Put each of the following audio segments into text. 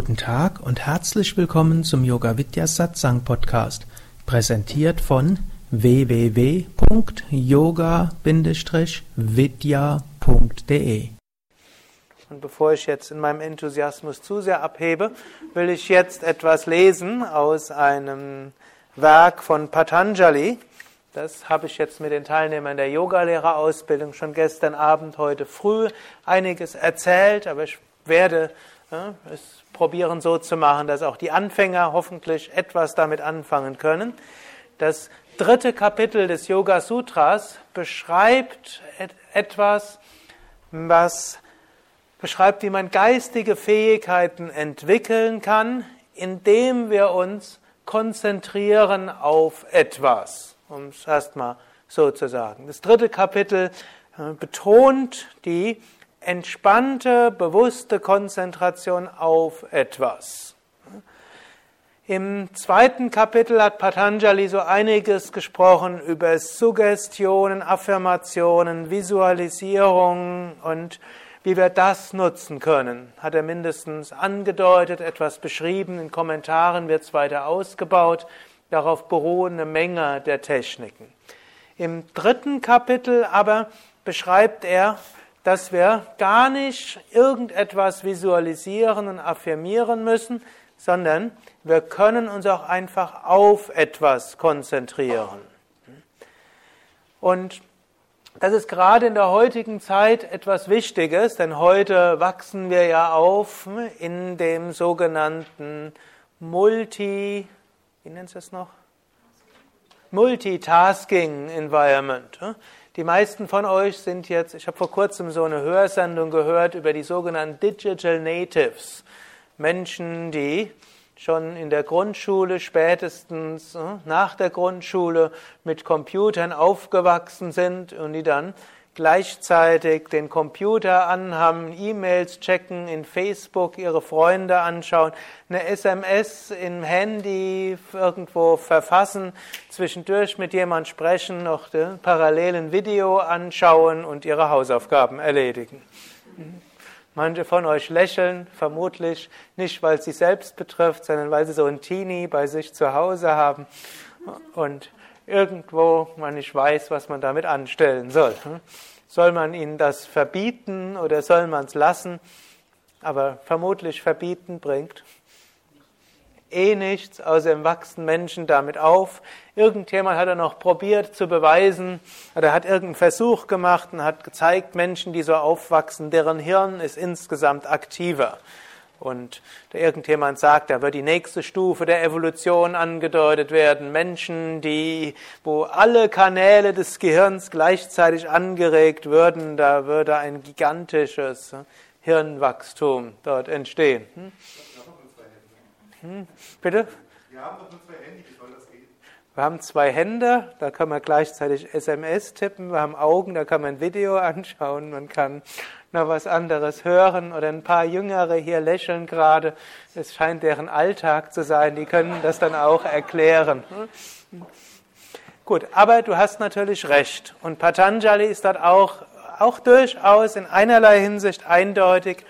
Guten Tag und herzlich willkommen zum Yoga Vidya Satsang Podcast, präsentiert von www.yoga-vidya.de. Und bevor ich jetzt in meinem Enthusiasmus zu sehr abhebe, will ich jetzt etwas lesen aus einem Werk von Patanjali. Das habe ich jetzt mit den Teilnehmern der Yogalehrerausbildung schon gestern Abend, heute früh einiges erzählt, aber ich werde es probieren so zu machen, dass auch die Anfänger hoffentlich etwas damit anfangen können. Das dritte Kapitel des Yoga Sutras beschreibt etwas, was beschreibt, wie man geistige Fähigkeiten entwickeln kann, indem wir uns konzentrieren auf etwas, um es erstmal so zu sagen. Das dritte Kapitel äh, betont die entspannte, bewusste Konzentration auf etwas. Im zweiten Kapitel hat Patanjali so einiges gesprochen über Suggestionen, Affirmationen, Visualisierung und wie wir das nutzen können. Hat er mindestens angedeutet, etwas beschrieben, in Kommentaren wird es weiter ausgebaut. Darauf beruhen eine Menge der Techniken. Im dritten Kapitel aber beschreibt er dass wir gar nicht irgendetwas visualisieren und affirmieren müssen, sondern wir können uns auch einfach auf etwas konzentrieren. Und das ist gerade in der heutigen Zeit etwas Wichtiges, denn heute wachsen wir ja auf in dem sogenannten Multi, wie nennt es noch? Multitasking Environment. Die meisten von euch sind jetzt, ich habe vor kurzem so eine Hörsendung gehört über die sogenannten Digital Natives. Menschen, die schon in der Grundschule, spätestens äh, nach der Grundschule mit Computern aufgewachsen sind und die dann gleichzeitig den Computer anhaben, E-Mails checken, in Facebook ihre Freunde anschauen, eine SMS im Handy irgendwo verfassen, zwischendurch mit jemand sprechen, noch parallel ein Video anschauen und ihre Hausaufgaben erledigen. Manche von euch lächeln, vermutlich nicht, weil es sie selbst betrifft, sondern weil sie so ein Teenie bei sich zu Hause haben und irgendwo man nicht weiß, was man damit anstellen soll. Hm? Soll man ihnen das verbieten oder soll man es lassen? Aber vermutlich verbieten bringt eh nichts, außerdem wachsen Menschen damit auf. Irgendjemand hat er noch probiert zu beweisen, oder hat irgendeinen Versuch gemacht und hat gezeigt, Menschen, die so aufwachsen, deren Hirn ist insgesamt aktiver. Und irgendjemand sagt, da wird die nächste Stufe der Evolution angedeutet werden. Menschen, die, wo alle Kanäle des Gehirns gleichzeitig angeregt würden, da würde ein gigantisches Hirnwachstum dort entstehen. Hm? Hm? Bitte? Wir haben doch nur zwei Hände, wie soll das gehen? Wir haben zwei Hände, da kann man gleichzeitig SMS tippen. Wir haben Augen, da kann man ein Video anschauen. Man kann noch was anderes hören oder ein paar Jüngere hier lächeln gerade. Es scheint deren Alltag zu sein. Die können das dann auch erklären. Gut, aber du hast natürlich recht. Und Patanjali ist dort auch, auch durchaus in einerlei Hinsicht eindeutig.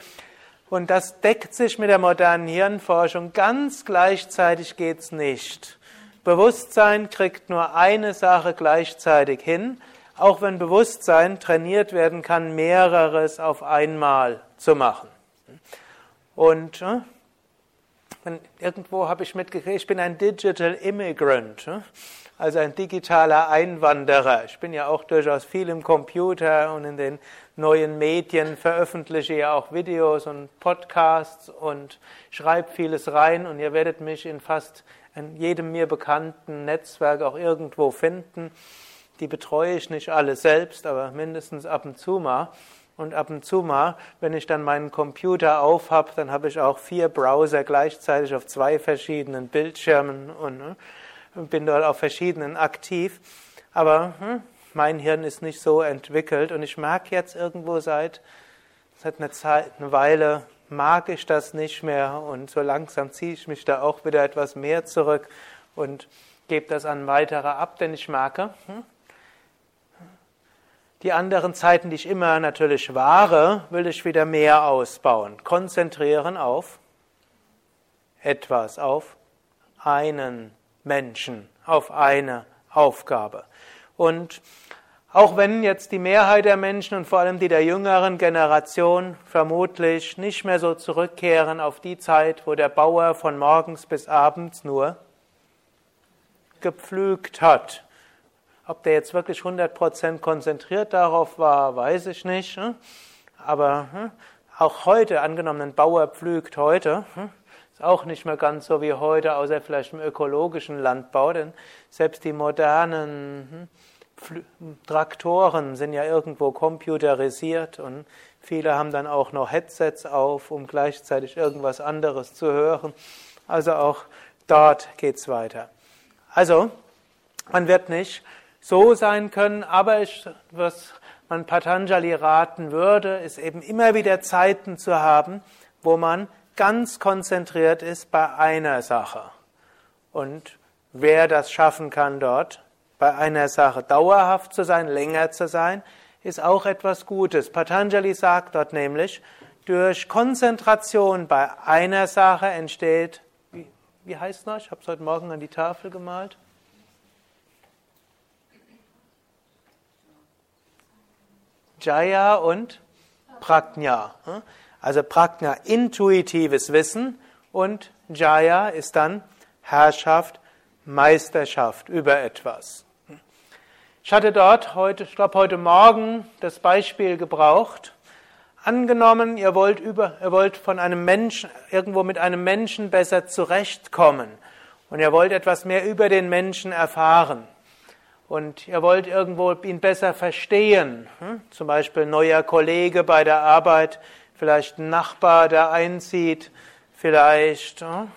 Und das deckt sich mit der modernen Hirnforschung. Ganz gleichzeitig geht's nicht. Bewusstsein kriegt nur eine Sache gleichzeitig hin auch wenn Bewusstsein trainiert werden kann, mehreres auf einmal zu machen. Und äh, irgendwo habe ich mitgekriegt, ich bin ein Digital Immigrant, äh, also ein digitaler Einwanderer. Ich bin ja auch durchaus viel im Computer und in den neuen Medien, veröffentliche ja auch Videos und Podcasts und schreibe vieles rein und ihr werdet mich in fast in jedem mir bekannten Netzwerk auch irgendwo finden. Die betreue ich nicht alle selbst, aber mindestens ab und zu mal. Und ab und zu mal, wenn ich dann meinen Computer auf habe, dann habe ich auch vier Browser gleichzeitig auf zwei verschiedenen Bildschirmen und ne, bin dort auf verschiedenen aktiv. Aber hm, mein Hirn ist nicht so entwickelt und ich mag jetzt irgendwo seit, seit einer Zeit, eine Weile, mag ich das nicht mehr und so langsam ziehe ich mich da auch wieder etwas mehr zurück und gebe das an weitere ab, denn ich merke, hm, die anderen Zeiten, die ich immer natürlich wahre, will ich wieder mehr ausbauen. Konzentrieren auf etwas auf einen Menschen, auf eine Aufgabe. Und auch wenn jetzt die Mehrheit der Menschen und vor allem die der jüngeren Generation vermutlich nicht mehr so zurückkehren auf die Zeit, wo der Bauer von morgens bis abends nur gepflügt hat. Ob der jetzt wirklich 100% konzentriert darauf war, weiß ich nicht. Hm? Aber hm, auch heute, angenommen, ein Bauer pflügt heute, hm, ist auch nicht mehr ganz so wie heute, außer vielleicht im ökologischen Landbau, denn selbst die modernen Traktoren sind ja irgendwo computerisiert und viele haben dann auch noch Headsets auf, um gleichzeitig irgendwas anderes zu hören. Also auch dort geht's weiter. Also, man wird nicht so sein können, aber ich, was man Patanjali raten würde, ist eben immer wieder Zeiten zu haben, wo man ganz konzentriert ist bei einer Sache. Und wer das schaffen kann dort, bei einer Sache dauerhaft zu sein, länger zu sein, ist auch etwas Gutes. Patanjali sagt dort nämlich, durch Konzentration bei einer Sache entsteht, wie, wie heißt das? Ich habe es heute Morgen an die Tafel gemalt. Jaya und Prajna. Also Prajna, intuitives Wissen und Jaya ist dann Herrschaft, Meisterschaft über etwas. Ich hatte dort heute, ich glaube heute Morgen, das Beispiel gebraucht. Angenommen, ihr wollt, über, ihr wollt von einem Menschen, irgendwo mit einem Menschen besser zurechtkommen und ihr wollt etwas mehr über den Menschen erfahren und ihr wollt irgendwo ihn besser verstehen, hm? zum Beispiel neuer Kollege bei der Arbeit, vielleicht ein Nachbar, der einzieht, vielleicht hm?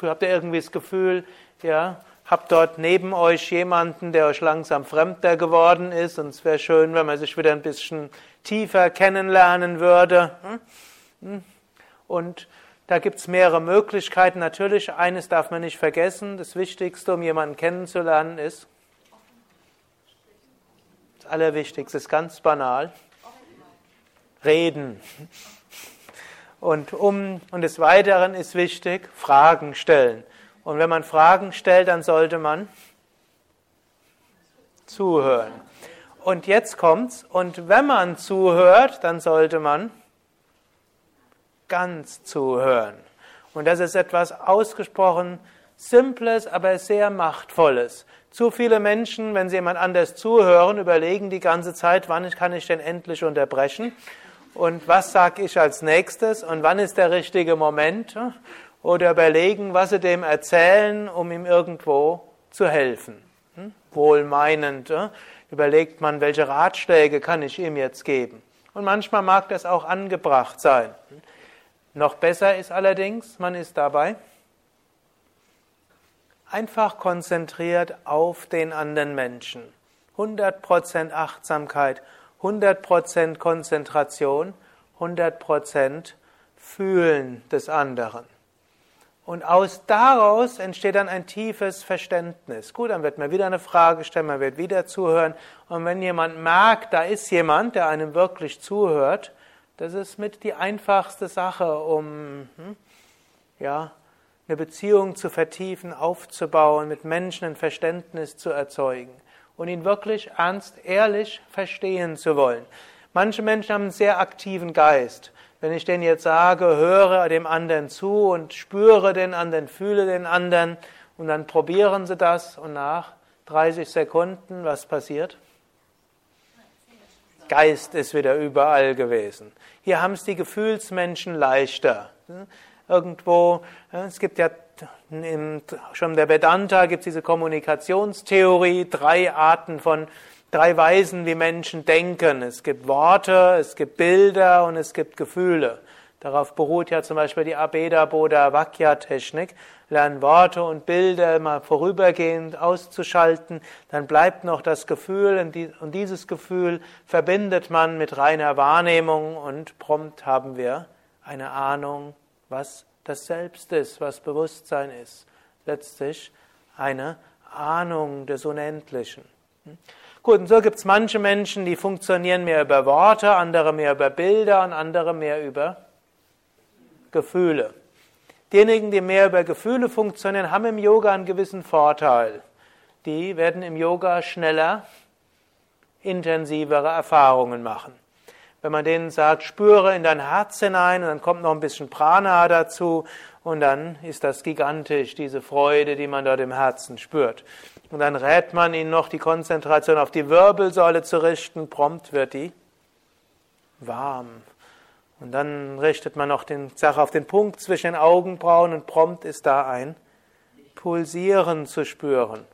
habt ihr irgendwie das Gefühl, ja, Habt dort neben euch jemanden, der euch langsam fremder geworden ist und es wäre schön, wenn man sich wieder ein bisschen tiefer kennenlernen würde. Hm? Und da gibt es mehrere Möglichkeiten. Natürlich, eines darf man nicht vergessen, das Wichtigste, um jemanden kennenzulernen, ist, das Allerwichtigste ist ganz banal, reden. Und, um, und des Weiteren ist wichtig, Fragen stellen. Und wenn man Fragen stellt, dann sollte man zuhören. Und jetzt kommt's. Und wenn man zuhört, dann sollte man ganz zuhören. Und das ist etwas ausgesprochen Simples, aber sehr Machtvolles. Zu viele Menschen, wenn sie jemand anders zuhören, überlegen die ganze Zeit, wann kann ich denn endlich unterbrechen? Und was sage ich als nächstes? Und wann ist der richtige Moment? Oder überlegen, was sie dem erzählen, um ihm irgendwo zu helfen. Hm? Wohlmeinend überlegt man, welche Ratschläge kann ich ihm jetzt geben. Und manchmal mag das auch angebracht sein. Noch besser ist allerdings, man ist dabei einfach konzentriert auf den anderen Menschen. 100% Achtsamkeit, 100% Konzentration, 100% Fühlen des anderen. Und aus daraus entsteht dann ein tiefes Verständnis. Gut, dann wird man wieder eine Frage stellen, man wird wieder zuhören. Und wenn jemand merkt, da ist jemand, der einem wirklich zuhört, das ist mit die einfachste Sache, um hm, ja, eine Beziehung zu vertiefen, aufzubauen, mit Menschen ein Verständnis zu erzeugen und ihn wirklich ernst, ehrlich verstehen zu wollen. Manche Menschen haben einen sehr aktiven Geist. Wenn ich denen jetzt sage, höre dem anderen zu und spüre den anderen, fühle den anderen und dann probieren sie das und nach 30 Sekunden, was passiert? Geist ist wieder überall gewesen. Hier haben es die Gefühlsmenschen leichter. Irgendwo, es gibt ja schon der Vedanta gibt es diese Kommunikationstheorie, drei Arten von drei Weisen, wie Menschen denken. Es gibt Worte, es gibt Bilder und es gibt Gefühle. Darauf beruht ja zum Beispiel die Abeda Bodha Vakya Technik. Lernen Worte und Bilder mal vorübergehend auszuschalten, dann bleibt noch das Gefühl und dieses Gefühl verbindet man mit reiner Wahrnehmung und prompt haben wir eine Ahnung, was das Selbst ist, was Bewusstsein ist. Letztlich eine Ahnung des Unendlichen. Gut, und so gibt es manche Menschen, die funktionieren mehr über Worte, andere mehr über Bilder und andere mehr über Gefühle. Diejenigen, die mehr über Gefühle funktionieren, haben im Yoga einen gewissen Vorteil. Die werden im Yoga schneller intensivere Erfahrungen machen. Wenn man denen sagt, spüre in dein Herz hinein und dann kommt noch ein bisschen Prana dazu und dann ist das gigantisch, diese Freude, die man dort im Herzen spürt. Und dann rät man ihnen noch die Konzentration auf die Wirbelsäule zu richten, prompt wird die warm. Und dann richtet man noch den Sache auf den Punkt zwischen den Augenbrauen und prompt ist da ein Pulsieren zu spüren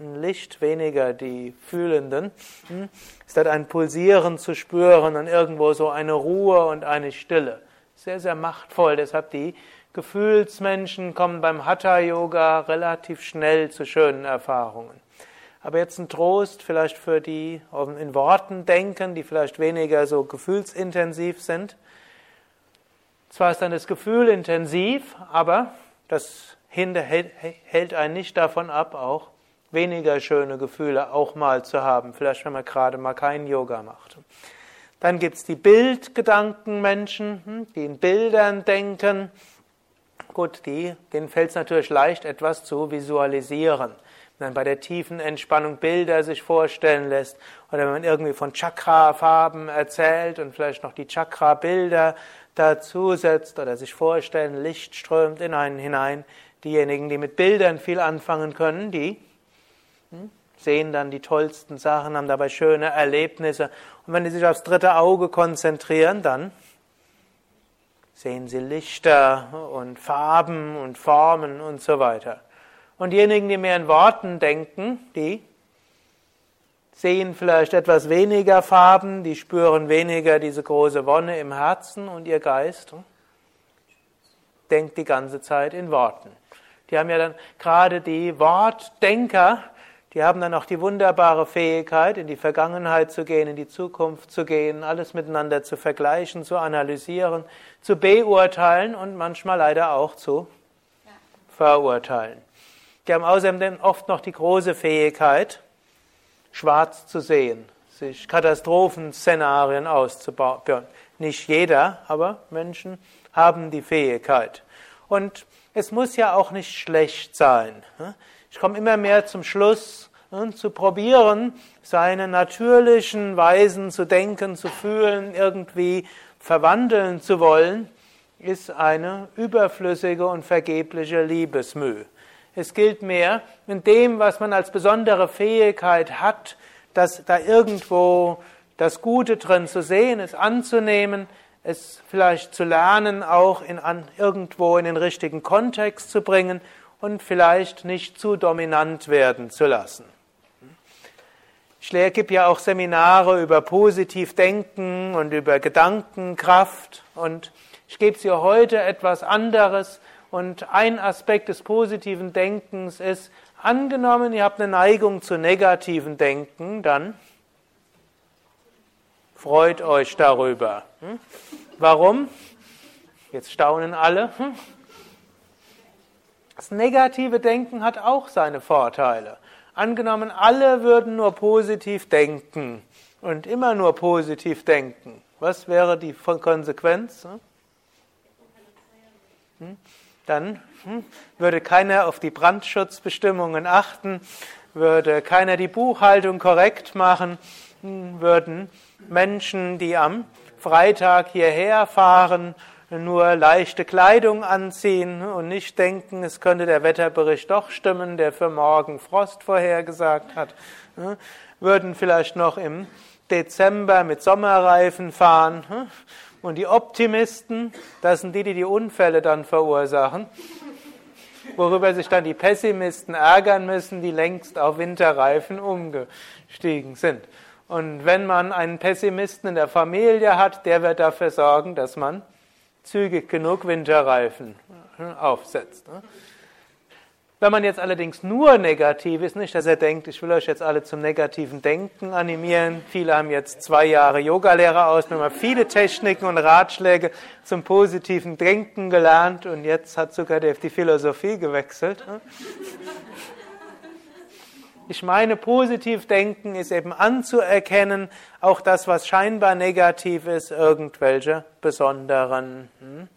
ein Licht weniger die Fühlenden. Hm? Ist dort ein Pulsieren zu spüren und irgendwo so eine Ruhe und eine Stille. Sehr, sehr machtvoll. Deshalb die Gefühlsmenschen kommen beim Hatha-Yoga relativ schnell zu schönen Erfahrungen. Aber jetzt ein Trost vielleicht für die in Worten denken, die vielleicht weniger so gefühlsintensiv sind. Zwar ist dann das Gefühl intensiv, aber das hält einen nicht davon ab, auch weniger schöne Gefühle auch mal zu haben, vielleicht wenn man gerade mal keinen Yoga macht. Dann gibt es die Bildgedankenmenschen, hm, die in Bildern denken. Gut, die, denen fällt es natürlich leicht, etwas zu visualisieren. Wenn man bei der tiefen Entspannung Bilder sich vorstellen lässt oder wenn man irgendwie von Chakra-Farben erzählt und vielleicht noch die Chakra-Bilder dazusetzt oder sich vorstellen, Licht strömt in einen hinein. Diejenigen, die mit Bildern viel anfangen können, die sehen dann die tollsten Sachen, haben dabei schöne Erlebnisse. Und wenn sie sich aufs dritte Auge konzentrieren, dann sehen sie Lichter und Farben und Formen und so weiter. Und diejenigen, die mehr in Worten denken, die sehen vielleicht etwas weniger Farben, die spüren weniger diese große Wonne im Herzen und ihr Geist denkt die ganze Zeit in Worten. Die haben ja dann gerade die Wortdenker, die haben dann auch die wunderbare Fähigkeit, in die Vergangenheit zu gehen, in die Zukunft zu gehen, alles miteinander zu vergleichen, zu analysieren, zu beurteilen und manchmal leider auch zu verurteilen. Die haben außerdem oft noch die große Fähigkeit, schwarz zu sehen, sich Katastrophenszenarien auszubauen. Nicht jeder, aber Menschen haben die Fähigkeit. Und es muss ja auch nicht schlecht sein. Ich komme immer mehr zum Schluss, ne, zu probieren, seine natürlichen Weisen zu denken, zu fühlen, irgendwie verwandeln zu wollen, ist eine überflüssige und vergebliche Liebesmüh. Es gilt mehr, in dem, was man als besondere Fähigkeit hat, dass da irgendwo das Gute drin zu sehen, es anzunehmen, es vielleicht zu lernen, auch in, an, irgendwo in den richtigen Kontext zu bringen und vielleicht nicht zu dominant werden zu lassen. Ich gebe ja auch Seminare über Positivdenken und über Gedankenkraft und ich gebe Sie heute etwas anderes und ein Aspekt des positiven Denkens ist, angenommen, ihr habt eine Neigung zu negativen Denken, dann freut euch darüber. Hm? Warum? Jetzt staunen alle. Hm? Das negative Denken hat auch seine Vorteile. Angenommen, alle würden nur positiv denken und immer nur positiv denken. Was wäre die Konsequenz? Hm? Dann hm, würde keiner auf die Brandschutzbestimmungen achten, würde keiner die Buchhaltung korrekt machen, hm, würden Menschen, die am Freitag hierher fahren, nur leichte Kleidung anziehen und nicht denken, es könnte der Wetterbericht doch stimmen, der für morgen Frost vorhergesagt hat, würden vielleicht noch im Dezember mit Sommerreifen fahren. Und die Optimisten, das sind die, die die Unfälle dann verursachen, worüber sich dann die Pessimisten ärgern müssen, die längst auf Winterreifen umgestiegen sind. Und wenn man einen Pessimisten in der Familie hat, der wird dafür sorgen, dass man zügig genug Winterreifen aufsetzt. Wenn man jetzt allerdings nur negativ ist, nicht, dass er denkt, ich will euch jetzt alle zum negativen Denken animieren. Viele haben jetzt zwei Jahre Yogalehrer ausbildung, haben viele Techniken und Ratschläge zum positiven Denken gelernt und jetzt hat sogar die Philosophie gewechselt. Ich meine, positiv denken ist eben anzuerkennen, auch das, was scheinbar negativ ist, irgendwelche besonderen hm,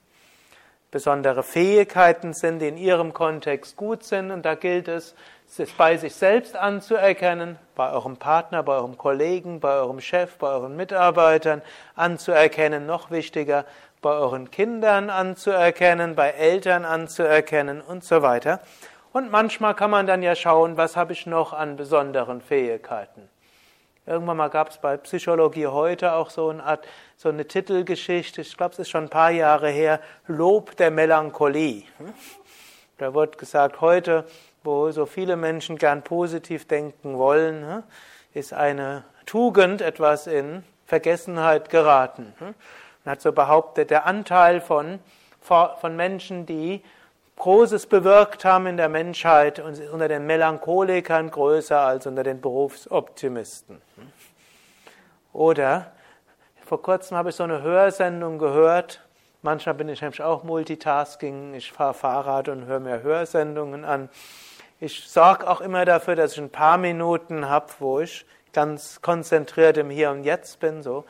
besondere Fähigkeiten sind, die in ihrem Kontext gut sind. Und da gilt es, es bei sich selbst anzuerkennen, bei eurem Partner, bei eurem Kollegen, bei eurem Chef, bei euren Mitarbeitern anzuerkennen, noch wichtiger, bei euren Kindern anzuerkennen, bei Eltern anzuerkennen und so weiter. Und manchmal kann man dann ja schauen, was habe ich noch an besonderen Fähigkeiten. Irgendwann mal gab es bei Psychologie heute auch so eine, Art, so eine Titelgeschichte, ich glaube, es ist schon ein paar Jahre her, Lob der Melancholie. Da wird gesagt, heute, wo so viele Menschen gern positiv denken wollen, ist eine Tugend etwas in Vergessenheit geraten. Man hat so behauptet, der Anteil von, von Menschen, die Großes bewirkt haben in der Menschheit und unter den Melancholikern größer als unter den Berufsoptimisten. Oder vor kurzem habe ich so eine Hörsendung gehört. Manchmal bin ich nämlich auch Multitasking. Ich fahre Fahrrad und höre mir Hörsendungen an. Ich sorge auch immer dafür, dass ich ein paar Minuten habe, wo ich ganz konzentriert im Hier und Jetzt bin. So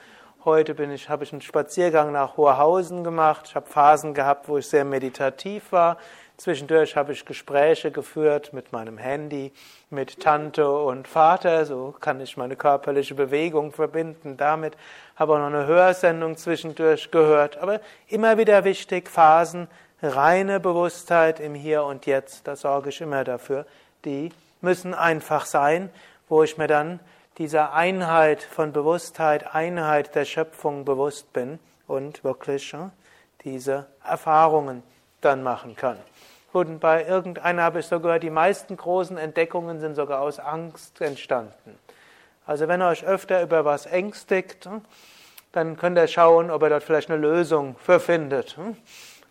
heute bin ich, habe ich einen Spaziergang nach Hoherhausen gemacht. Ich habe Phasen gehabt, wo ich sehr meditativ war. Zwischendurch habe ich Gespräche geführt mit meinem Handy, mit Tante und Vater, so kann ich meine körperliche Bewegung verbinden damit. Habe auch noch eine Hörsendung zwischendurch gehört. Aber immer wieder wichtig, Phasen, reine Bewusstheit im Hier und Jetzt, da sorge ich immer dafür. Die müssen einfach sein, wo ich mir dann dieser Einheit von Bewusstheit, Einheit der Schöpfung bewusst bin und wirklich diese Erfahrungen dann machen kann. Und bei irgendeiner habe ich so gehört, die meisten großen Entdeckungen sind sogar aus Angst entstanden. Also wenn ihr euch öfter über was ängstigt, dann könnt ihr schauen, ob ihr dort vielleicht eine Lösung für findet.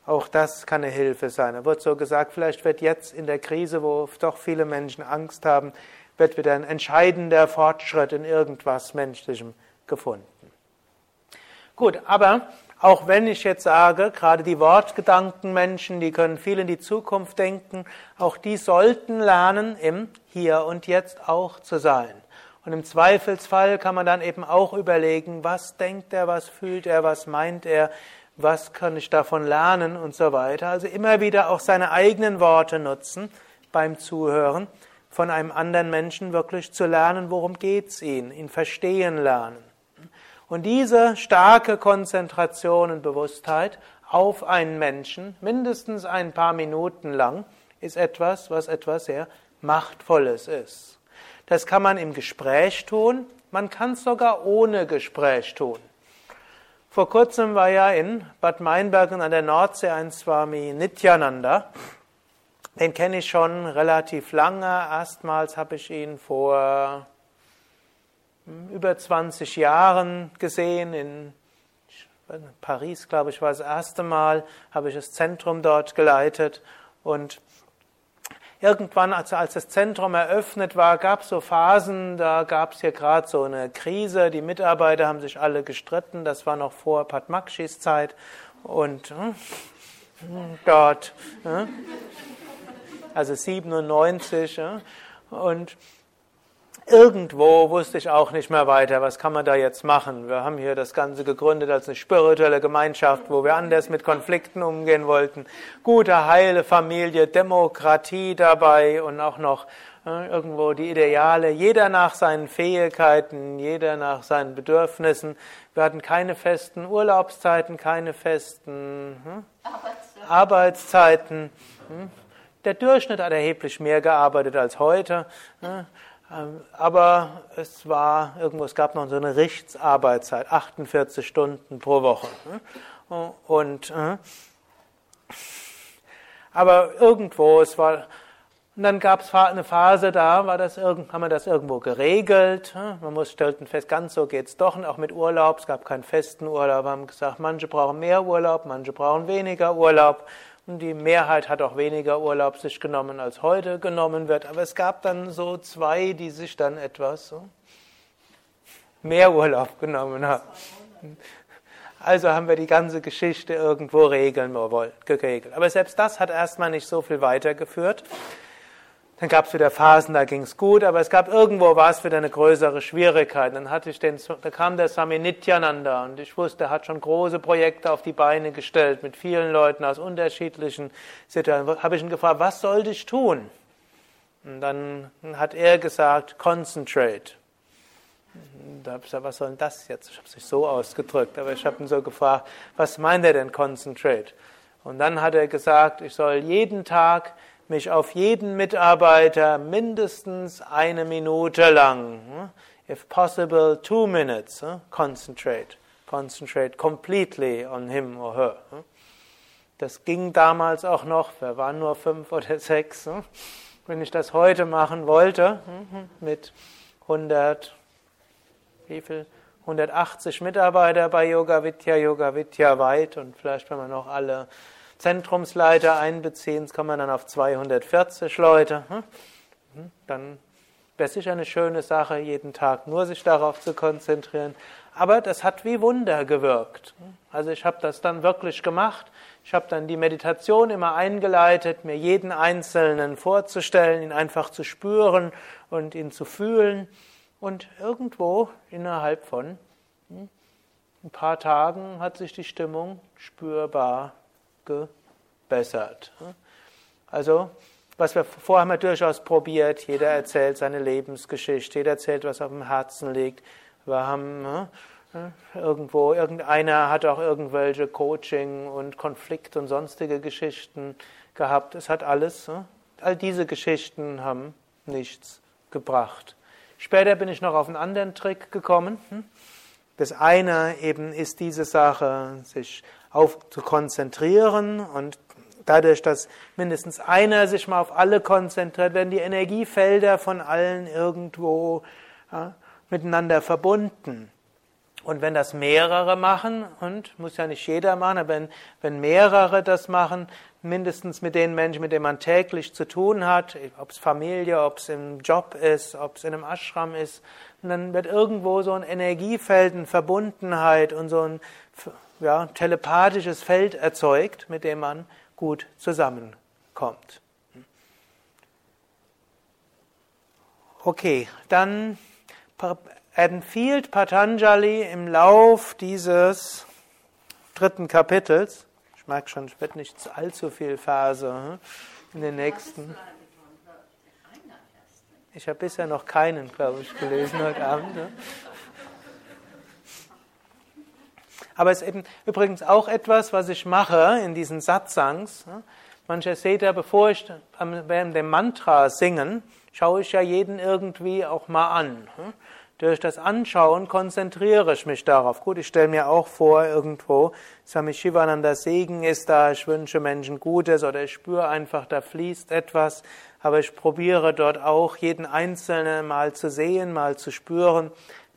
Auch das kann eine Hilfe sein. Da wird so gesagt, vielleicht wird jetzt in der Krise, wo doch viele Menschen Angst haben, wird wieder ein entscheidender Fortschritt in irgendwas Menschlichem gefunden. Gut, aber auch wenn ich jetzt sage, gerade die Wortgedankenmenschen, die können viel in die Zukunft denken, auch die sollten lernen, im Hier und Jetzt auch zu sein. Und im Zweifelsfall kann man dann eben auch überlegen, was denkt er, was fühlt er, was meint er, was kann ich davon lernen und so weiter. Also immer wieder auch seine eigenen Worte nutzen beim Zuhören, von einem anderen Menschen wirklich zu lernen, worum geht's ihn, ihn verstehen lernen. Und diese starke Konzentration und Bewusstheit auf einen Menschen, mindestens ein paar Minuten lang, ist etwas, was etwas sehr Machtvolles ist. Das kann man im Gespräch tun, man kann es sogar ohne Gespräch tun. Vor kurzem war ja in Bad Meinbergen an der Nordsee ein Swami Nityananda. Den kenne ich schon relativ lange. Erstmals habe ich ihn vor über 20 Jahren gesehen. In Paris, glaube ich, war das erste Mal, habe ich das Zentrum dort geleitet. Und irgendwann, als, als das Zentrum eröffnet war, gab es so Phasen, da gab es hier gerade so eine Krise. Die Mitarbeiter haben sich alle gestritten. Das war noch vor Padmakshis Zeit. Und hm, dort, hm, also 97. Hm, und Irgendwo wusste ich auch nicht mehr weiter, was kann man da jetzt machen. Wir haben hier das Ganze gegründet als eine spirituelle Gemeinschaft, wo wir anders mit Konflikten umgehen wollten. Gute, heile Familie, Demokratie dabei und auch noch irgendwo die Ideale. Jeder nach seinen Fähigkeiten, jeder nach seinen Bedürfnissen. Wir hatten keine festen Urlaubszeiten, keine festen hm, Arbeitszeiten. Arbeitszeiten. Hm. Der Durchschnitt hat erheblich mehr gearbeitet als heute. Hm. Ähm, aber es war irgendwo, es gab noch so eine Richtsarbeitszeit, 48 Stunden pro Woche. Ne? Und, äh, aber irgendwo, es war, und dann gab es eine Phase, da war das haben wir das irgendwo geregelt. Ne? Man muss stellten fest, ganz so geht's doch, auch mit Urlaub. Es gab keinen festen Urlaub. Wir haben gesagt, manche brauchen mehr Urlaub, manche brauchen weniger Urlaub. Die Mehrheit hat auch weniger Urlaub sich genommen, als heute genommen wird. Aber es gab dann so zwei, die sich dann etwas so mehr Urlaub genommen haben. Also haben wir die ganze Geschichte irgendwo regeln geregelt. Aber selbst das hat erstmal nicht so viel weitergeführt. Dann gab es wieder Phasen, da ging es gut, aber es gab irgendwo war es wieder eine größere Schwierigkeit. Dann hatte ich den, da kam der Swami Nityananda und ich wusste, er hat schon große Projekte auf die Beine gestellt mit vielen Leuten aus unterschiedlichen Situationen. Habe ich ihn gefragt, was sollte ich tun? Und dann hat er gesagt, concentrate. Da habe ich gesagt, was soll denn das jetzt? Ich habe es nicht so ausgedrückt, aber ich habe ihn so gefragt, was meint er denn concentrate? Und dann hat er gesagt, ich soll jeden Tag mich auf jeden Mitarbeiter mindestens eine Minute lang, if possible two minutes, concentrate, concentrate completely on him or her. Das ging damals auch noch, wir waren nur fünf oder sechs. Wenn ich das heute machen wollte, mit 100, wie viel? 180 Mitarbeiter bei Yoga Vidya, Yoga Vidya weit und vielleicht, wenn man noch alle Zentrumsleiter einbeziehen, kann man dann auf 240 Leute. Hm? Hm? Dann wäre sicher eine schöne Sache, jeden Tag nur sich darauf zu konzentrieren. Aber das hat wie Wunder gewirkt. Also ich habe das dann wirklich gemacht. Ich habe dann die Meditation immer eingeleitet, mir jeden Einzelnen vorzustellen, ihn einfach zu spüren und ihn zu fühlen. Und irgendwo innerhalb von hm, ein paar Tagen hat sich die Stimmung spürbar gebessert. Also, was wir vorher haben wir durchaus probiert, jeder erzählt seine Lebensgeschichte, jeder erzählt, was auf dem Herzen liegt. Wir haben ne, irgendwo, irgendeiner hat auch irgendwelche Coaching und Konflikt und sonstige Geschichten gehabt. Es hat alles, ne, all diese Geschichten haben nichts gebracht. Später bin ich noch auf einen anderen Trick gekommen. Hm. Das eine eben ist diese Sache, sich auf zu konzentrieren und dadurch, dass mindestens einer sich mal auf alle konzentriert, werden die Energiefelder von allen irgendwo ja, miteinander verbunden. Und wenn das mehrere machen, und muss ja nicht jeder machen, aber wenn, wenn mehrere das machen, mindestens mit den Menschen, mit denen man täglich zu tun hat, ob es Familie, ob es im Job ist, ob es in einem Ashram ist, dann wird irgendwo so ein Energiefeld, eine Verbundenheit und so ein ja, telepathisches Feld erzeugt, mit dem man gut zusammenkommt. Okay, dann empfiehlt Patanjali im Lauf dieses dritten Kapitels, ich merke schon, es wird nicht allzu viel Phase hm, in den nächsten. Ich habe bisher noch keinen, glaube ich, gelesen heute Abend. Ne? Aber es ist eben übrigens auch etwas, was ich mache in diesen Satsangs. Manche seht ja, bevor ich während dem Mantra singen, schaue ich ja jeden irgendwie auch mal an. Durch das Anschauen konzentriere ich mich darauf. Gut, ich stelle mir auch vor, irgendwo, Swami Shivananda Segen ist da, ich wünsche Menschen Gutes oder ich spüre einfach, da fließt etwas. Aber ich probiere dort auch jeden Einzelnen mal zu sehen, mal zu spüren.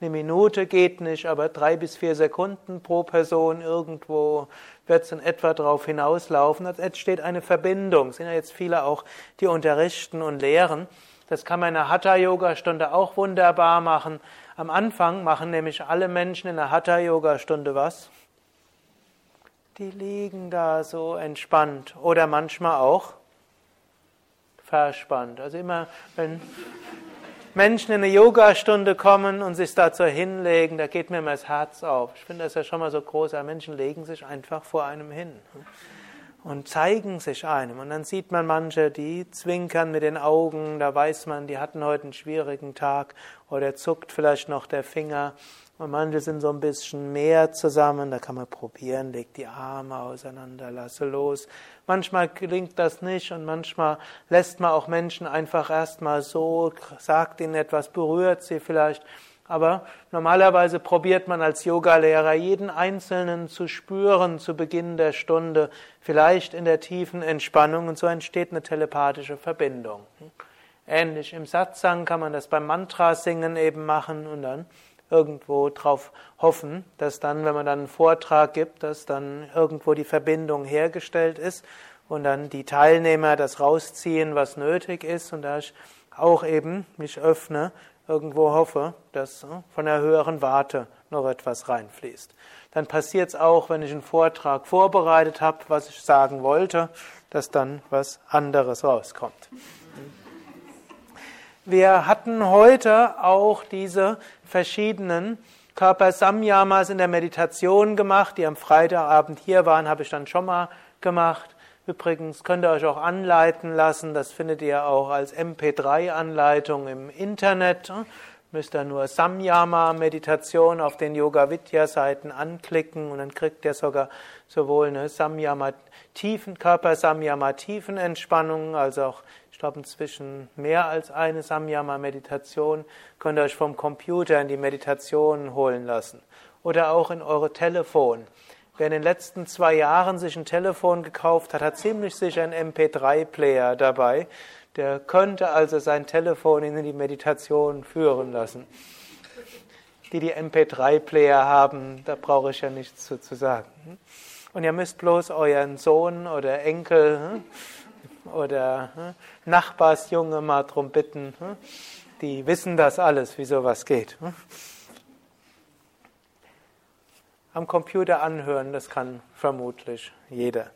Eine Minute geht nicht, aber drei bis vier Sekunden pro Person irgendwo wird es in etwa darauf hinauslaufen. Es entsteht eine Verbindung. Es sind ja jetzt viele auch, die unterrichten und lehren. Das kann man in einer Hatha-Yoga-Stunde auch wunderbar machen. Am Anfang machen nämlich alle Menschen in einer Hatha-Yoga-Stunde was? Die liegen da so entspannt oder manchmal auch verspannt. Also immer, wenn Menschen in eine Yogastunde kommen und sich dazu hinlegen, da geht mir immer das Herz auf. Ich finde das ja schon mal so groß, Menschen legen sich einfach vor einem hin und zeigen sich einem. Und dann sieht man manche, die zwinkern mit den Augen, da weiß man, die hatten heute einen schwierigen Tag oder zuckt vielleicht noch der Finger. Und manche sind so ein bisschen mehr zusammen, da kann man probieren, leg die Arme auseinander, lasse los. Manchmal gelingt das nicht und manchmal lässt man auch Menschen einfach erstmal so, sagt ihnen etwas, berührt sie vielleicht. Aber normalerweise probiert man als Yogalehrer jeden Einzelnen zu spüren zu Beginn der Stunde, vielleicht in der tiefen Entspannung und so entsteht eine telepathische Verbindung. Ähnlich im Satsang kann man das beim Mantra singen eben machen und dann irgendwo drauf hoffen, dass dann, wenn man dann einen Vortrag gibt, dass dann irgendwo die Verbindung hergestellt ist und dann die Teilnehmer das rausziehen, was nötig ist und da ich auch eben mich öffne, irgendwo hoffe, dass äh, von der höheren Warte noch etwas reinfließt. Dann passiert es auch, wenn ich einen Vortrag vorbereitet habe, was ich sagen wollte, dass dann was anderes rauskommt. Wir hatten heute auch diese verschiedenen Körpersamyamas in der Meditation gemacht, die am Freitagabend hier waren, habe ich dann schon mal gemacht. Übrigens könnt ihr euch auch anleiten lassen, das findet ihr auch als MP3-Anleitung im Internet. Müsst ihr nur Samyama Meditation auf den Yoga Vidya Seiten anklicken und dann kriegt ihr sogar sowohl eine Samyama Tiefen Körper Samyama Tiefenentspannung als auch ich glaube inzwischen mehr als eine Samyama Meditation könnt ihr euch vom Computer in die Meditation holen lassen oder auch in eure Telefon. Wer in den letzten zwei Jahren sich ein Telefon gekauft hat, hat ziemlich sicher einen MP3-Player dabei. Der könnte also sein Telefon in die Meditation führen lassen. Die, die MP3-Player haben, da brauche ich ja nichts zu, zu sagen. Und ihr müsst bloß euren Sohn oder Enkel hm, oder hm, Nachbarsjunge mal drum bitten. Hm? Die wissen das alles, wie sowas geht. Hm? Am Computer anhören, das kann vermutlich jeder.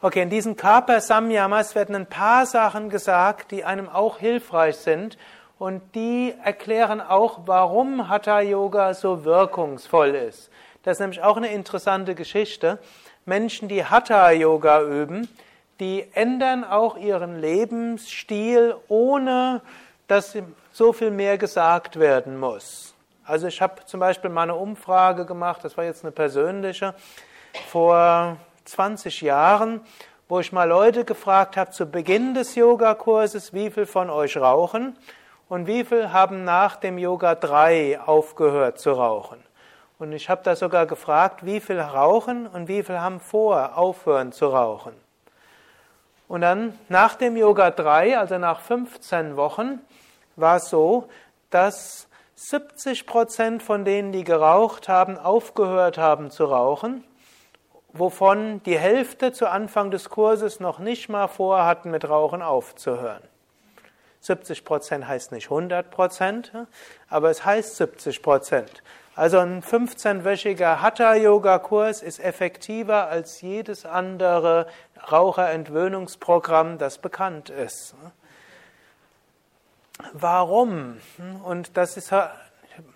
Okay, in diesen Körper Samyamas werden ein paar Sachen gesagt, die einem auch hilfreich sind und die erklären auch, warum Hatha Yoga so wirkungsvoll ist. Das ist nämlich auch eine interessante Geschichte. Menschen, die Hatha Yoga üben, die ändern auch ihren Lebensstil, ohne dass so viel mehr gesagt werden muss. Also ich habe zum Beispiel mal eine Umfrage gemacht, das war jetzt eine persönliche, vor 20 Jahren, wo ich mal Leute gefragt habe zu Beginn des Yogakurses, wie viel von euch rauchen und wie viel haben nach dem Yoga 3 aufgehört zu rauchen. Und ich habe da sogar gefragt, wie viel rauchen und wie viel haben vor aufhören zu rauchen. Und dann nach dem Yoga 3, also nach 15 Wochen, war es so, dass 70 Prozent von denen, die geraucht haben, aufgehört haben zu rauchen, wovon die Hälfte zu Anfang des Kurses noch nicht mal vorhatten, mit Rauchen aufzuhören. 70 Prozent heißt nicht 100 Prozent, aber es heißt 70 Prozent. Also ein 15-wöchiger Hatha-Yoga-Kurs ist effektiver als jedes andere Raucherentwöhnungsprogramm, das bekannt ist. Warum? Und das ist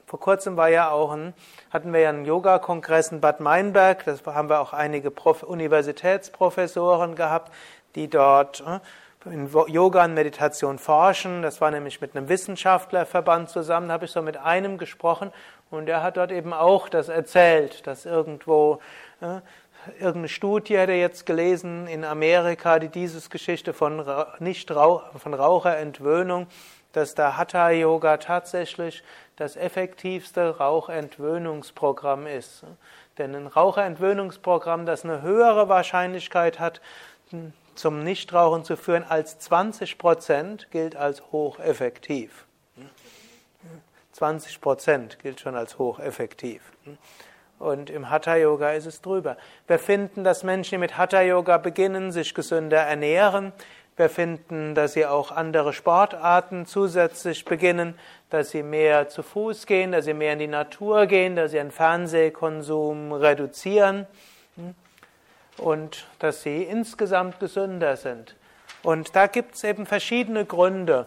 vor kurzem war ja auch ein, hatten wir ja einen Yoga-Kongress in Bad Meinberg, das haben wir auch einige Prof Universitätsprofessoren gehabt, die dort in Yoga und Meditation forschen. Das war nämlich mit einem Wissenschaftlerverband zusammen, da habe ich so mit einem gesprochen und er hat dort eben auch das erzählt, dass irgendwo äh, irgendeine Studie er jetzt gelesen in Amerika, die dieses Geschichte von nicht von Raucherentwöhnung, dass der Hatha Yoga tatsächlich das effektivste Rauchentwöhnungsprogramm ist. Denn ein Raucherentwöhnungsprogramm, das eine höhere Wahrscheinlichkeit hat, zum Nichtrauchen zu führen als 20 Prozent, gilt als hocheffektiv. 20 Prozent gilt schon als hocheffektiv. Und im Hatha Yoga ist es drüber. Wir finden, dass Menschen, die mit Hatha Yoga beginnen, sich gesünder ernähren. Wir finden, dass sie auch andere Sportarten zusätzlich beginnen, dass sie mehr zu Fuß gehen, dass sie mehr in die Natur gehen, dass sie ihren Fernsehkonsum reduzieren und dass sie insgesamt gesünder sind. Und da gibt es eben verschiedene Gründe.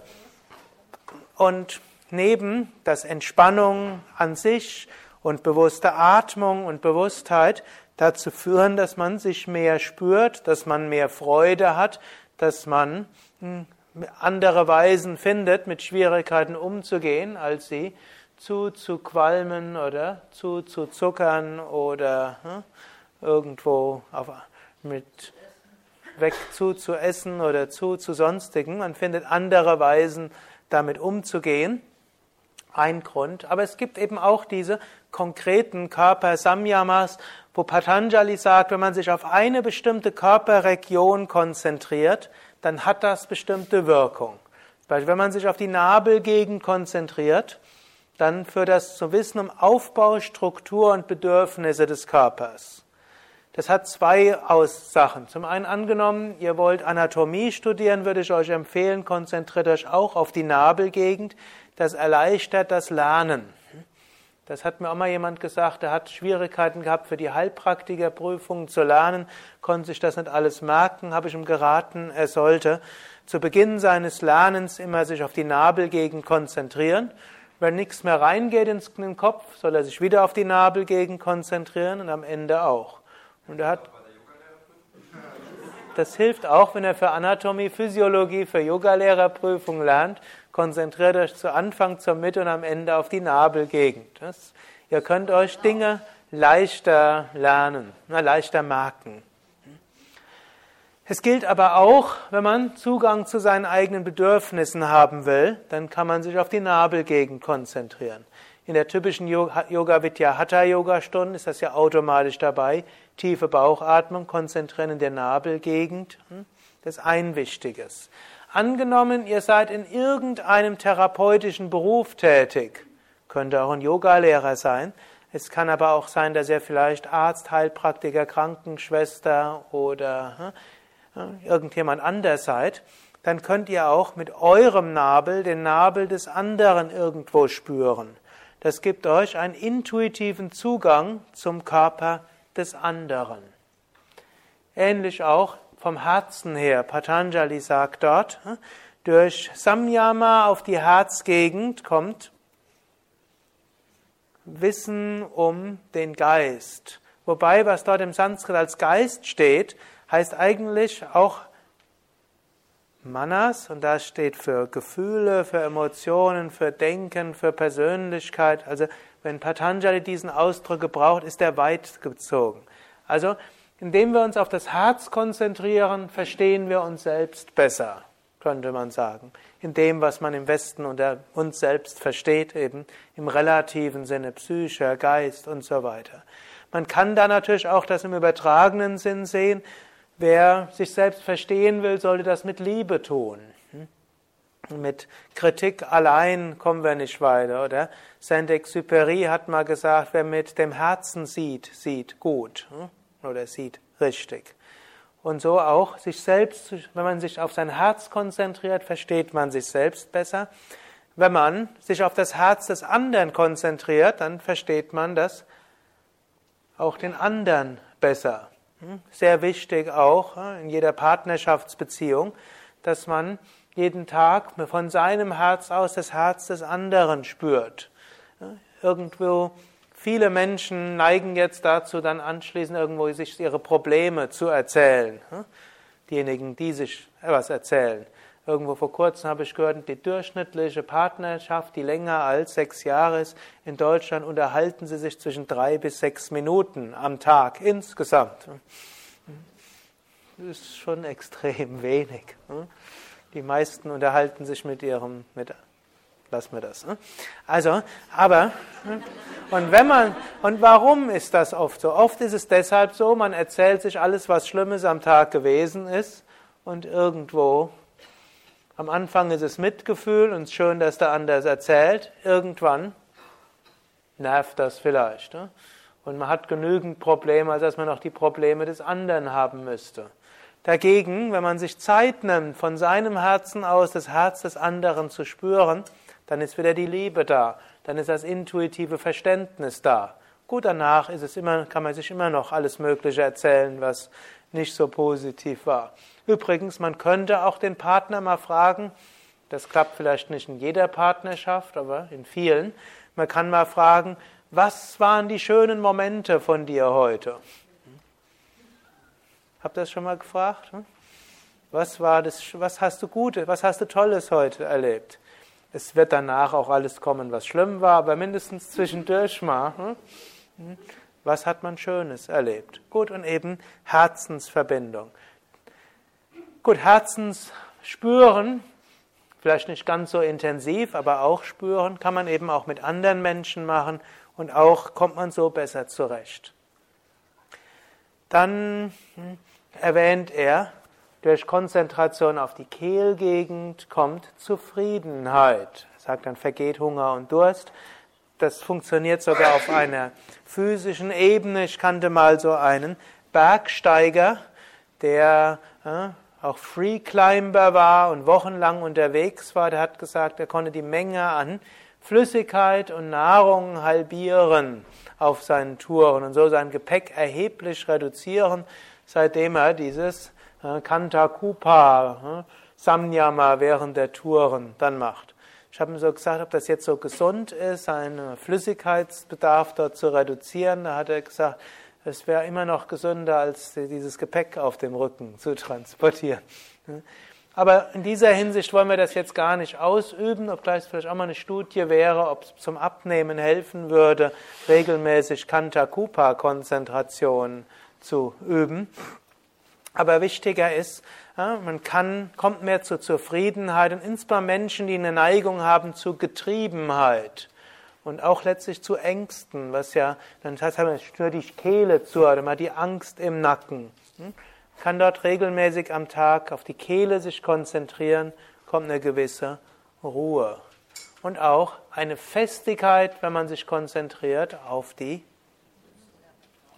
Und neben das Entspannung an sich und bewusste Atmung und Bewusstheit dazu führen, dass man sich mehr spürt, dass man mehr Freude hat, dass man hm, andere Weisen findet, mit Schwierigkeiten umzugehen, als sie zu zu qualmen oder zu zu zuckern oder hm, irgendwo auf, mit weg zu zu essen oder zu zu sonstigen. Man findet andere Weisen, damit umzugehen. Ein Grund. Aber es gibt eben auch diese konkreten Körper-Samyamas, wo Patanjali sagt, wenn man sich auf eine bestimmte Körperregion konzentriert, dann hat das bestimmte Wirkung. Wenn man sich auf die Nabelgegend konzentriert, dann führt das zu Wissen um Aufbau, Struktur und Bedürfnisse des Körpers. Das hat zwei Aussachen. Zum einen angenommen, ihr wollt Anatomie studieren, würde ich euch empfehlen, konzentriert euch auch auf die Nabelgegend. Das erleichtert das Lernen. Das hat mir auch mal jemand gesagt, der hat Schwierigkeiten gehabt, für die Heilpraktikerprüfungen zu lernen, konnte sich das nicht alles merken, habe ich ihm geraten, er sollte zu Beginn seines Lernens immer sich auf die Nabelgegend konzentrieren. Wenn nichts mehr reingeht ins den Kopf, soll er sich wieder auf die Nabelgegend konzentrieren und am Ende auch. Und er hat das hilft auch, wenn er für Anatomie, Physiologie, für Yogalehrerprüfung lernt. Konzentriert euch zu Anfang, zur Mitte und am Ende auf die Nabelgegend. Das, ihr könnt euch Dinge leichter lernen, leichter merken. Es gilt aber auch, wenn man Zugang zu seinen eigenen Bedürfnissen haben will, dann kann man sich auf die Nabelgegend konzentrieren. In der typischen Yoga Vidya Hatha Yoga Stunde ist das ja automatisch dabei. Tiefe Bauchatmung, konzentrieren in der Nabelgegend. Hm? Das ist ein wichtiges. Angenommen, ihr seid in irgendeinem therapeutischen Beruf tätig, könnte auch ein Yogalehrer sein. Es kann aber auch sein, dass ihr vielleicht Arzt, Heilpraktiker, Krankenschwester oder hm, irgendjemand anders seid. Dann könnt ihr auch mit eurem Nabel den Nabel des anderen irgendwo spüren. Das gibt euch einen intuitiven Zugang zum Körper des anderen. Ähnlich auch vom Herzen her. Patanjali sagt dort, hm, durch Samyama auf die Herzgegend kommt Wissen um den Geist. Wobei, was dort im Sanskrit als Geist steht, heißt eigentlich auch Manas und das steht für Gefühle, für Emotionen, für Denken, für Persönlichkeit. Also wenn Patanjali diesen Ausdruck gebraucht, ist er weit gezogen. Also indem wir uns auf das Herz konzentrieren, verstehen wir uns selbst besser, könnte man sagen. In dem, was man im Westen unter uns selbst versteht, eben im relativen Sinne Psyche, Geist und so weiter. Man kann da natürlich auch das im übertragenen Sinn sehen. Wer sich selbst verstehen will, sollte das mit Liebe tun. Hm? Mit Kritik allein kommen wir nicht weiter, oder? Saint-Exupéry hat mal gesagt, wer mit dem Herzen sieht, sieht gut hm? Oder sieht richtig. Und so auch sich selbst, wenn man sich auf sein Herz konzentriert, versteht man sich selbst besser. Wenn man sich auf das Herz des anderen konzentriert, dann versteht man das auch den anderen besser. Hm? Sehr wichtig auch in jeder Partnerschaftsbeziehung, dass man jeden Tag von seinem Herz aus das Herz des anderen spürt. Irgendwo viele Menschen neigen jetzt dazu, dann anschließend irgendwo sich ihre Probleme zu erzählen. Diejenigen, die sich etwas erzählen. Irgendwo vor kurzem habe ich gehört, die durchschnittliche Partnerschaft, die länger als sechs Jahre ist, in Deutschland unterhalten sie sich zwischen drei bis sechs Minuten am Tag insgesamt. Das ist schon extrem wenig. Die meisten unterhalten sich mit ihrem, mit, lassen wir das. Also, aber, und wenn man, und warum ist das oft so? Oft ist es deshalb so, man erzählt sich alles, was Schlimmes am Tag gewesen ist, und irgendwo am Anfang ist es Mitgefühl und schön, dass der andere es erzählt. Irgendwann nervt das vielleicht. Ne? Und man hat genügend Probleme, als dass man auch die Probleme des anderen haben müsste. Dagegen, wenn man sich Zeit nimmt, von seinem Herzen aus das Herz des anderen zu spüren, dann ist wieder die Liebe da, dann ist das intuitive Verständnis da. Gut, danach ist es immer, kann man sich immer noch alles Mögliche erzählen, was nicht so positiv war. Übrigens, man könnte auch den Partner mal fragen, das klappt vielleicht nicht in jeder Partnerschaft, aber in vielen. Man kann mal fragen, was waren die schönen Momente von dir heute? Habt ihr das schon mal gefragt? Was war das, was hast du Gutes, was hast du Tolles heute erlebt? Es wird danach auch alles kommen, was schlimm war, aber mindestens zwischendurch mal. Hm? Was hat man Schönes erlebt? Gut, und eben Herzensverbindung. Gut, Herzensspüren, vielleicht nicht ganz so intensiv, aber auch spüren, kann man eben auch mit anderen Menschen machen und auch kommt man so besser zurecht. Dann hm, erwähnt er, durch Konzentration auf die Kehlgegend kommt Zufriedenheit. Sagt dann, vergeht Hunger und Durst. Das funktioniert sogar auf einer physischen Ebene. Ich kannte mal so einen Bergsteiger, der äh, auch Free Climber war und wochenlang unterwegs war. Der hat gesagt, er konnte die Menge an Flüssigkeit und Nahrung halbieren auf seinen Touren und so sein Gepäck erheblich reduzieren, seitdem er dieses äh, Kantakupa, äh, Samyama während der Touren dann macht. Ich habe ihm so gesagt, ob das jetzt so gesund ist, seinen Flüssigkeitsbedarf dort zu reduzieren. Da hat er gesagt, es wäre immer noch gesünder, als dieses Gepäck auf dem Rücken zu transportieren. Aber in dieser Hinsicht wollen wir das jetzt gar nicht ausüben, obgleich es vielleicht auch mal eine Studie wäre, ob es zum Abnehmen helfen würde, regelmäßig Kanta-Kupa-Konzentration zu üben. Aber wichtiger ist, man kann, kommt mehr zur Zufriedenheit und insbesondere Menschen, die eine Neigung haben zu Getriebenheit und auch letztlich zu Ängsten, was ja, dann heißt es, stört die Kehle zu oder mal die Angst im Nacken. Hm? Kann dort regelmäßig am Tag auf die Kehle sich konzentrieren, kommt eine gewisse Ruhe. Und auch eine Festigkeit, wenn man sich konzentriert auf die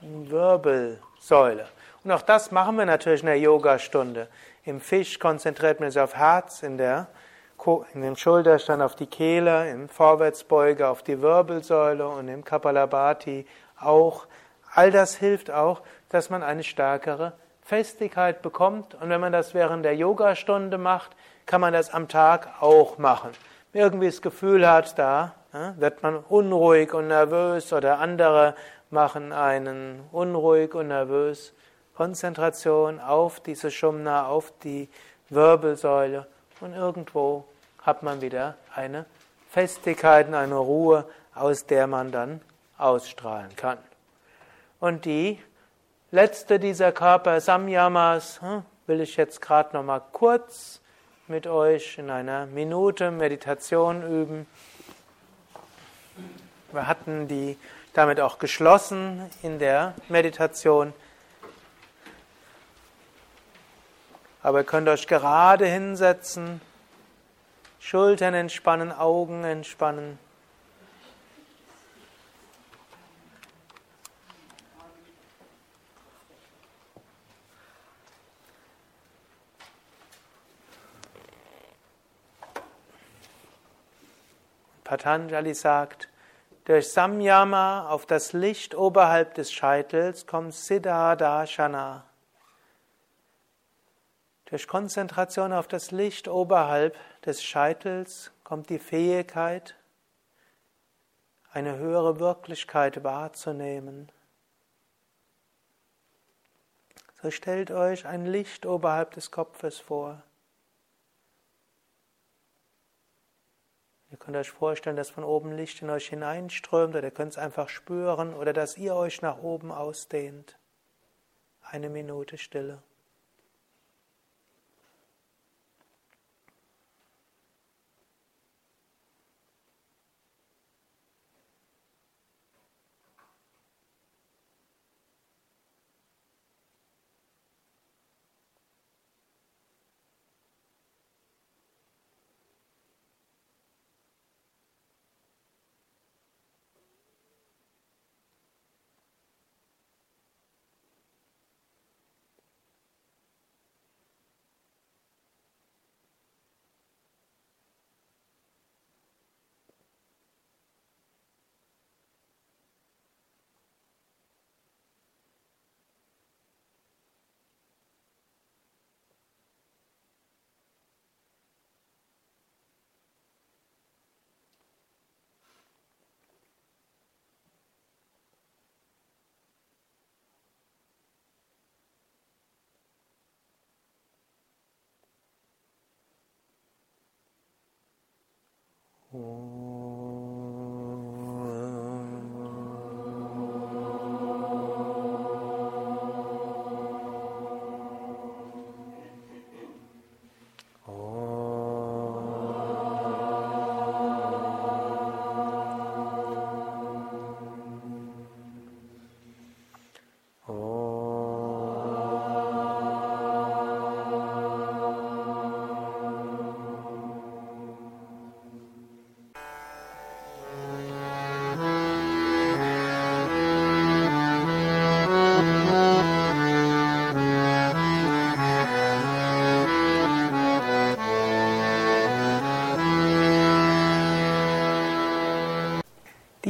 Wirbelsäule. Und auch das machen wir natürlich in der Yogastunde. Im Fisch konzentriert man sich auf Herz, in der in den Schulterstand auf die Kehle, im Vorwärtsbeuge auf die Wirbelsäule und im Kapalabhati auch. All das hilft auch, dass man eine stärkere Festigkeit bekommt. Und wenn man das während der Yogastunde macht, kann man das am Tag auch machen. Irgendwie das Gefühl hat, da ja, wird man unruhig und nervös oder andere machen einen unruhig und nervös. Konzentration auf diese Shumna, auf die Wirbelsäule und irgendwo hat man wieder eine Festigkeit eine Ruhe, aus der man dann ausstrahlen kann. Und die letzte dieser Körper Samyamas hm, will ich jetzt gerade noch mal kurz mit euch in einer Minute Meditation üben. Wir hatten die damit auch geschlossen in der Meditation. Aber ihr könnt euch gerade hinsetzen, Schultern entspannen, Augen entspannen. Patanjali sagt, durch Samyama auf das Licht oberhalb des Scheitels kommt Siddhardarshana. Durch Konzentration auf das Licht oberhalb des Scheitels kommt die Fähigkeit, eine höhere Wirklichkeit wahrzunehmen. So stellt euch ein Licht oberhalb des Kopfes vor. Ihr könnt euch vorstellen, dass von oben Licht in euch hineinströmt oder ihr könnt es einfach spüren oder dass ihr euch nach oben ausdehnt. Eine Minute Stille. 어,